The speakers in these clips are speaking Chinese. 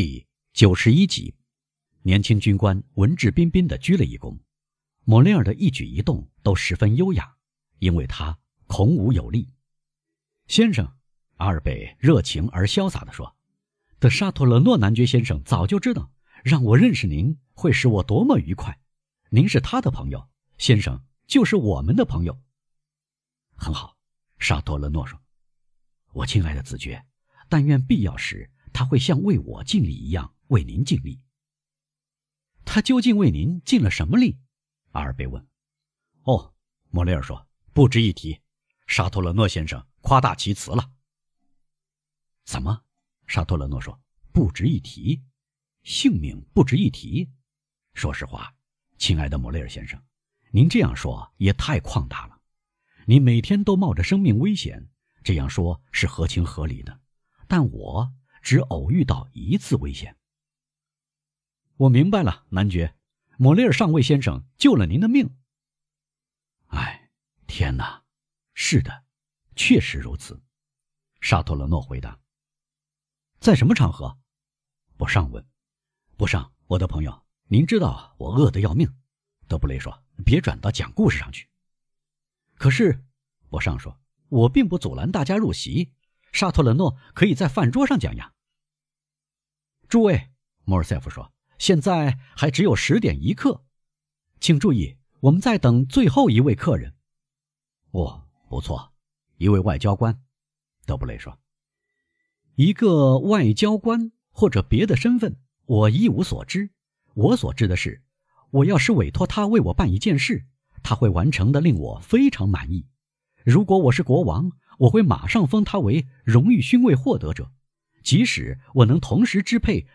第九十一集，年轻军官文质彬彬地鞠了一躬。莫雷尔的一举一动都十分优雅，因为他孔武有力。先生，阿尔贝热情而潇洒地说：“的沙托勒诺男爵先生早就知道，让我认识您会使我多么愉快。您是他的朋友，先生就是我们的朋友。”很好，沙托勒诺说：“我亲爱的子爵，但愿必要时。”他会像为我尽力一样为您尽力。他究竟为您尽了什么力？阿尔贝问。哦，莫雷尔说，不值一提。沙托勒诺先生夸大其词了。怎么？沙托勒诺说，不值一提，性命不值一提。说实话，亲爱的莫雷尔先生，您这样说也太旷大了。你每天都冒着生命危险，这样说是合情合理的。但我。只偶遇到一次危险。我明白了，男爵，莫雷尔上尉先生救了您的命。哎，天哪！是的，确实如此。沙托勒诺回答。在什么场合？博尚问。博尚，我的朋友，您知道我饿得要命。德布雷说：“别转到讲故事上去。”可是，博尚说：“我并不阻拦大家入席。沙托勒诺可以在饭桌上讲呀。”诸位，莫尔塞夫说：“现在还只有十点一刻，请注意，我们在等最后一位客人。”哦，不错，一位外交官。德布雷说：“一个外交官或者别的身份，我一无所知。我所知的是，我要是委托他为我办一件事，他会完成的令我非常满意。如果我是国王，我会马上封他为荣誉勋位获得者。”即使我能同时支配，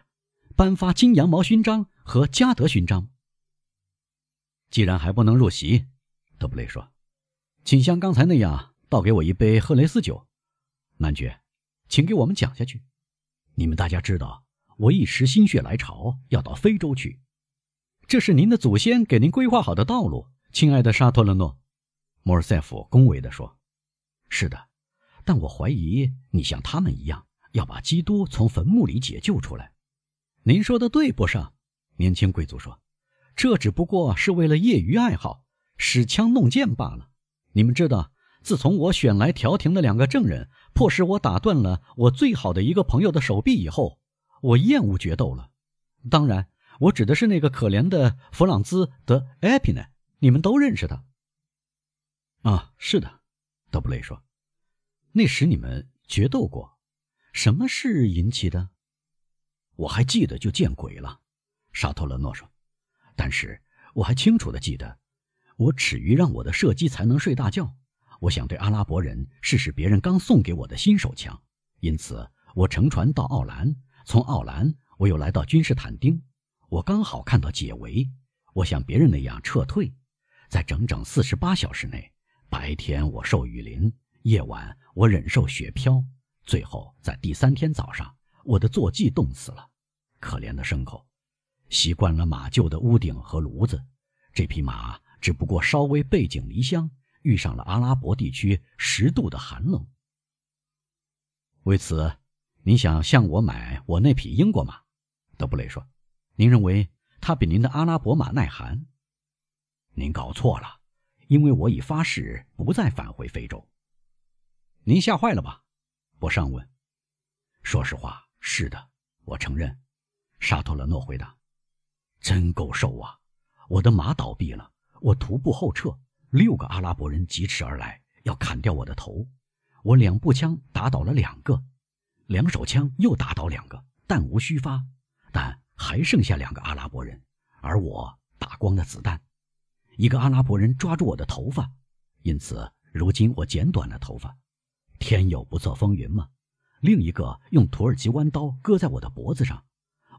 颁发金羊毛勋章和嘉德勋章。既然还不能入席，德布雷说：“请像刚才那样倒给我一杯赫雷斯酒。”男爵，请给我们讲下去。你们大家知道，我一时心血来潮要到非洲去，这是您的祖先给您规划好的道路，亲爱的沙托勒诺。”莫尔塞夫恭维地说：“是的，但我怀疑你像他们一样。”要把基督从坟墓里解救出来，您说的对，不上。年轻贵族说：“这只不过是为了业余爱好，使枪弄剑罢了。”你们知道，自从我选来调停的两个证人，迫使我打断了我最好的一个朋友的手臂以后，我厌恶决斗了。当然，我指的是那个可怜的弗朗兹·德埃皮奈，你们都认识他。啊，是的，德布雷说：“那时你们决斗过。”什么事引起的？我还记得就见鬼了，沙托勒诺说。但是我还清楚的记得，我耻于让我的射击才能睡大觉。我想对阿拉伯人试试别人刚送给我的新手枪，因此我乘船到奥兰，从奥兰我又来到君士坦丁。我刚好看到解围，我像别人那样撤退，在整整四十八小时内，白天我受雨淋，夜晚我忍受雪飘。最后，在第三天早上，我的坐骑冻死了。可怜的牲口，习惯了马厩的屋顶和炉子，这匹马只不过稍微背井离乡，遇上了阿拉伯地区十度的寒冷。为此，您想向我买我那匹英国马？德布雷说：“您认为它比您的阿拉伯马耐寒？您搞错了，因为我已发誓不再返回非洲。您吓坏了吧？”我上问：“说实话，是的，我承认。”沙托勒诺回答：“真够瘦啊！我的马倒闭了，我徒步后撤，六个阿拉伯人疾驰而来，要砍掉我的头。我两步枪打倒了两个，两手枪又打倒两个，弹无虚发，但还剩下两个阿拉伯人，而我打光了子弹。一个阿拉伯人抓住我的头发，因此如今我剪短了头发。”天有不测风云吗？另一个用土耳其弯刀割在我的脖子上，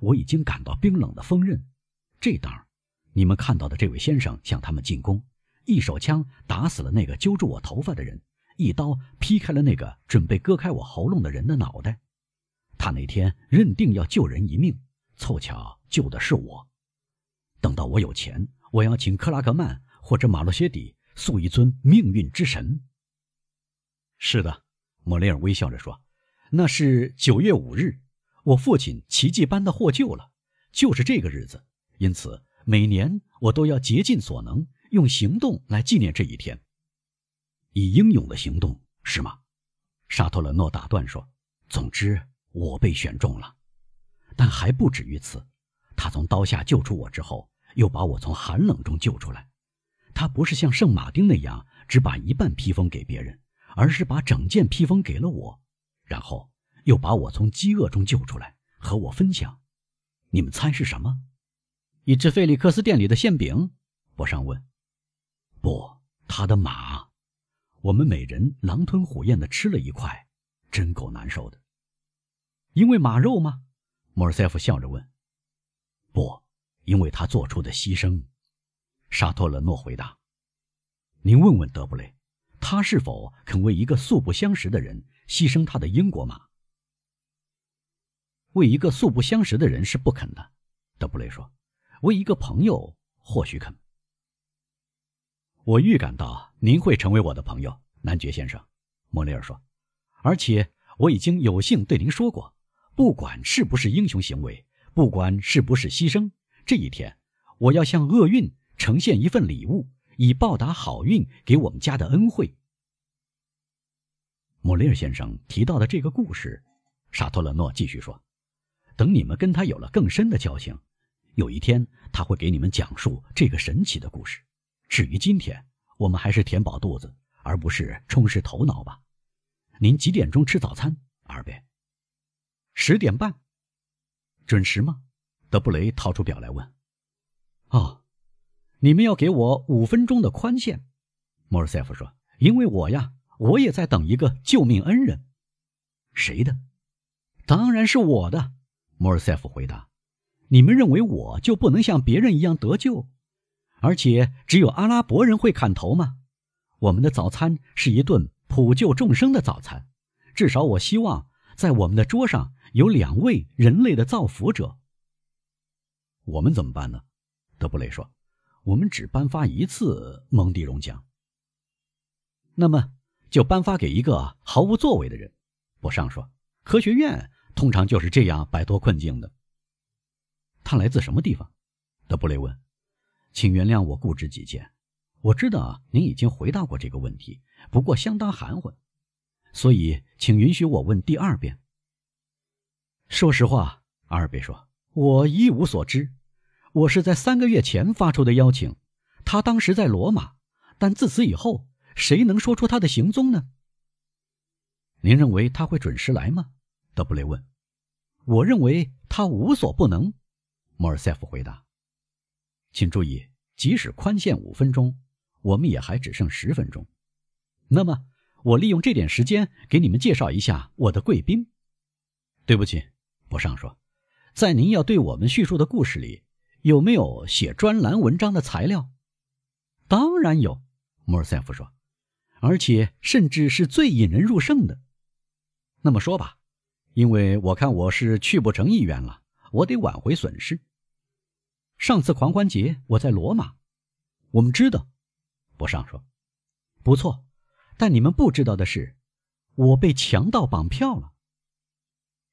我已经感到冰冷的锋刃。这当，你们看到的这位先生向他们进攻，一手枪打死了那个揪住我头发的人，一刀劈开了那个准备割开我喉咙的人的脑袋。他那天认定要救人一命，凑巧救的是我。等到我有钱，我要请克拉格曼或者马洛歇底塑一尊命运之神。是的。莫雷尔微笑着说：“那是九月五日，我父亲奇迹般的获救了，就是这个日子。因此，每年我都要竭尽所能，用行动来纪念这一天。以英勇的行动，是吗？沙托勒诺打断说：“总之，我被选中了，但还不止于此。他从刀下救出我之后，又把我从寒冷中救出来。他不是像圣马丁那样只把一半披风给别人，而是把整件披风给了我，然后又把我从饥饿中救出来，和我分享。你们猜是什么？一只费利克斯店里的馅饼？”博尚问。“不，他的马。”我们每人狼吞虎咽的吃了一块，真够难受的。因为马肉吗？莫尔塞夫笑着问。不，因为他做出的牺牲。沙托勒诺回答。您问问德布雷，他是否肯为一个素不相识的人牺牲他的英国马？为一个素不相识的人是不肯的，德布雷说。为一个朋友，或许肯。我预感到您会成为我的朋友，男爵先生，莫雷尔说。而且我已经有幸对您说过，不管是不是英雄行为，不管是不是牺牲，这一天我要向厄运呈现一份礼物，以报答好运给我们家的恩惠。莫雷尔先生提到的这个故事，沙托勒诺继续说，等你们跟他有了更深的交情，有一天他会给你们讲述这个神奇的故事。至于今天，我们还是填饱肚子，而不是充实头脑吧。您几点钟吃早餐，二贝？十点半，准时吗？德布雷掏出表来问。哦，你们要给我五分钟的宽限，莫尔塞夫说，因为我呀，我也在等一个救命恩人。谁的？当然是我的。莫尔塞夫回答。你们认为我就不能像别人一样得救？而且只有阿拉伯人会砍头吗？我们的早餐是一顿普救众生的早餐，至少我希望在我们的桌上有两位人类的造福者。我们怎么办呢？德布雷说：“我们只颁发一次蒙迪荣奖。”那么就颁发给一个毫无作为的人。博尚说：“科学院通常就是这样摆脱困境的。”他来自什么地方？德布雷问。请原谅我固执己见，我知道您已经回答过这个问题，不过相当含混，所以请允许我问第二遍。说实话，阿尔贝说，我一无所知。我是在三个月前发出的邀请，他当时在罗马，但自此以后，谁能说出他的行踪呢？您认为他会准时来吗？德布雷问。我认为他无所不能，莫尔塞夫回答。请注意，即使宽限五分钟，我们也还只剩十分钟。那么，我利用这点时间给你们介绍一下我的贵宾。对不起，博尚说，在您要对我们叙述的故事里，有没有写专栏文章的材料？当然有，莫尔塞夫说，而且甚至是最引人入胜的。那么说吧，因为我看我是去不成议员了，我得挽回损失。上次狂欢节我在罗马，我们知道。博尚说：“不错，但你们不知道的是，我被强盗绑票了。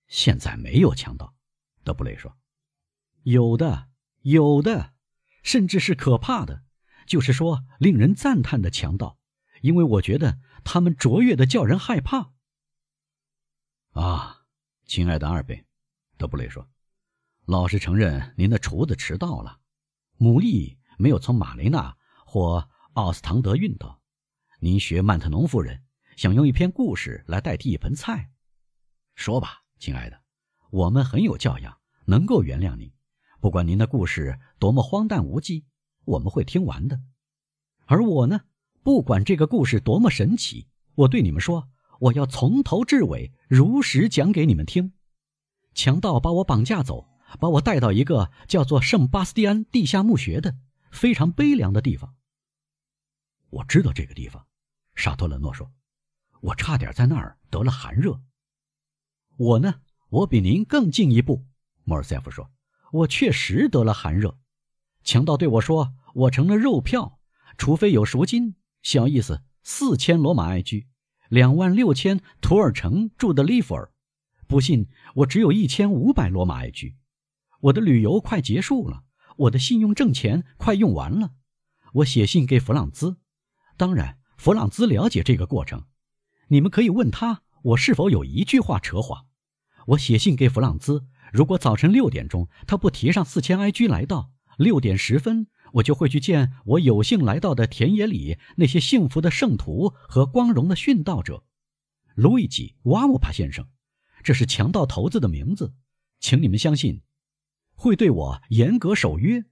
现在没有强盗。”德布雷说：“有的，有的，甚至是可怕的，就是说令人赞叹的强盗，因为我觉得他们卓越的叫人害怕。”啊，亲爱的二贝，德布雷说。老实承认，您的厨子迟到了，牡蛎没有从马雷纳或奥斯唐德运到。您学曼特农夫人，想用一篇故事来代替一盆菜。说吧，亲爱的，我们很有教养，能够原谅您。不管您的故事多么荒诞无稽，我们会听完的。而我呢，不管这个故事多么神奇，我对你们说，我要从头至尾如实讲给你们听。强盗把我绑架走。把我带到一个叫做圣巴斯蒂安地下墓穴的非常悲凉的地方。我知道这个地方，沙托勒诺说：“我差点在那儿得了寒热。”我呢，我比您更进一步。”莫尔塞夫说：“我确实得了寒热。强盗对我说，我成了肉票，除非有赎金，小意思，四千罗马埃居，两万六千图尔城住的利弗尔。”不信，我只有一千五百罗马埃居，我的旅游快结束了，我的信用挣钱快用完了。我写信给弗朗兹，当然，弗朗兹了解这个过程。你们可以问他，我是否有一句话扯谎。我写信给弗朗兹，如果早晨六点钟他不提上四千埃居来到，六点十分我就会去见我有幸来到的田野里那些幸福的圣徒和光荣的殉道者，路易吉·瓦姆帕先生。这是强盗头子的名字，请你们相信，会对我严格守约。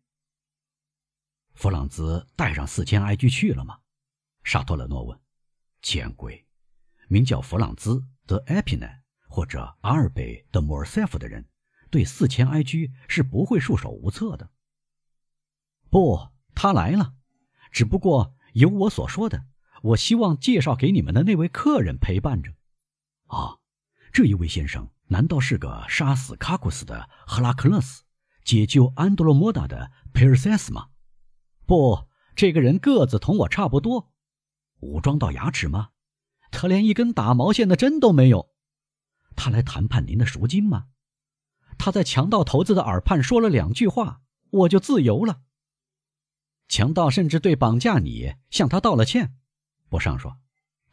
弗朗兹带上四千埃居去了吗？沙托勒诺问。见鬼！名叫弗朗兹·德埃皮奈或者阿尔贝·德莫尔塞夫的人，对四千埃居是不会束手无策的。不，他来了，只不过有我所说的，我希望介绍给你们的那位客人陪伴着。啊。这一位先生难道是个杀死卡库斯的赫拉克勒斯、解救安德罗莫达的佩尔塞斯吗？不，这个人个子同我差不多。武装到牙齿吗？他连一根打毛线的针都没有。他来谈判您的赎金吗？他在强盗头子的耳畔说了两句话，我就自由了。强盗甚至对绑架你向他道了歉。博尚说：“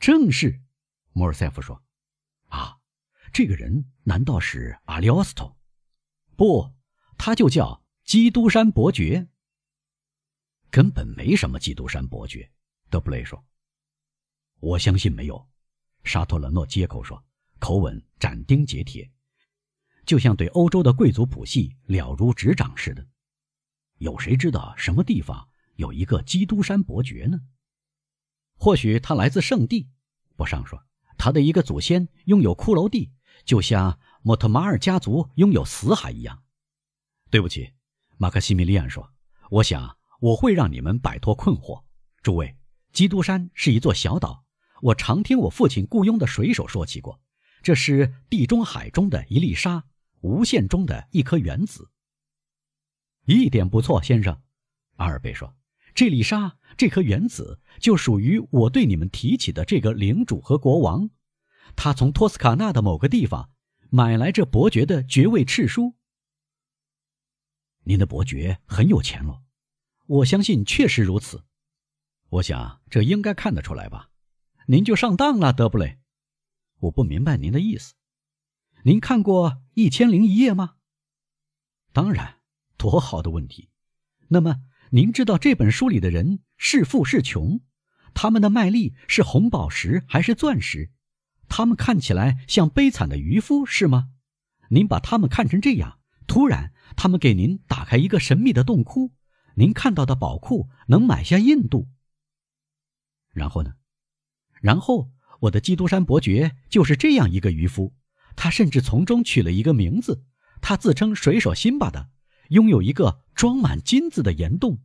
正是。”莫尔塞夫说：“啊。”这个人难道是阿里奥斯托？不，他就叫基督山伯爵。根本没什么基督山伯爵，德布雷说。我相信没有，沙托勒诺接口说，口吻斩钉截铁，就像对欧洲的贵族谱系了如指掌似的。有谁知道什么地方有一个基督山伯爵呢？或许他来自圣地。博尚说，他的一个祖先拥有骷髅地。就像莫特马尔家族拥有死海一样。对不起，马克西米利安说：“我想我会让你们摆脱困惑。诸位，基督山是一座小岛。我常听我父亲雇佣的水手说起过，这是地中海中的一粒沙，无限中的一颗原子。一点不错，先生。”阿尔贝说：“这粒沙，这颗原子，就属于我对你们提起的这个领主和国王。”他从托斯卡纳的某个地方买来这伯爵的爵位敕书。您的伯爵很有钱喽，我相信确实如此。我想这应该看得出来吧？您就上当了，德布雷。我不明白您的意思。您看过《一千零一夜》吗？当然，多好的问题。那么您知道这本书里的人是富是穷？他们的麦粒是红宝石还是钻石？他们看起来像悲惨的渔夫，是吗？您把他们看成这样，突然他们给您打开一个神秘的洞窟，您看到的宝库能买下印度。然后呢？然后我的基督山伯爵就是这样一个渔夫，他甚至从中取了一个名字，他自称水手辛巴的，拥有一个装满金子的岩洞。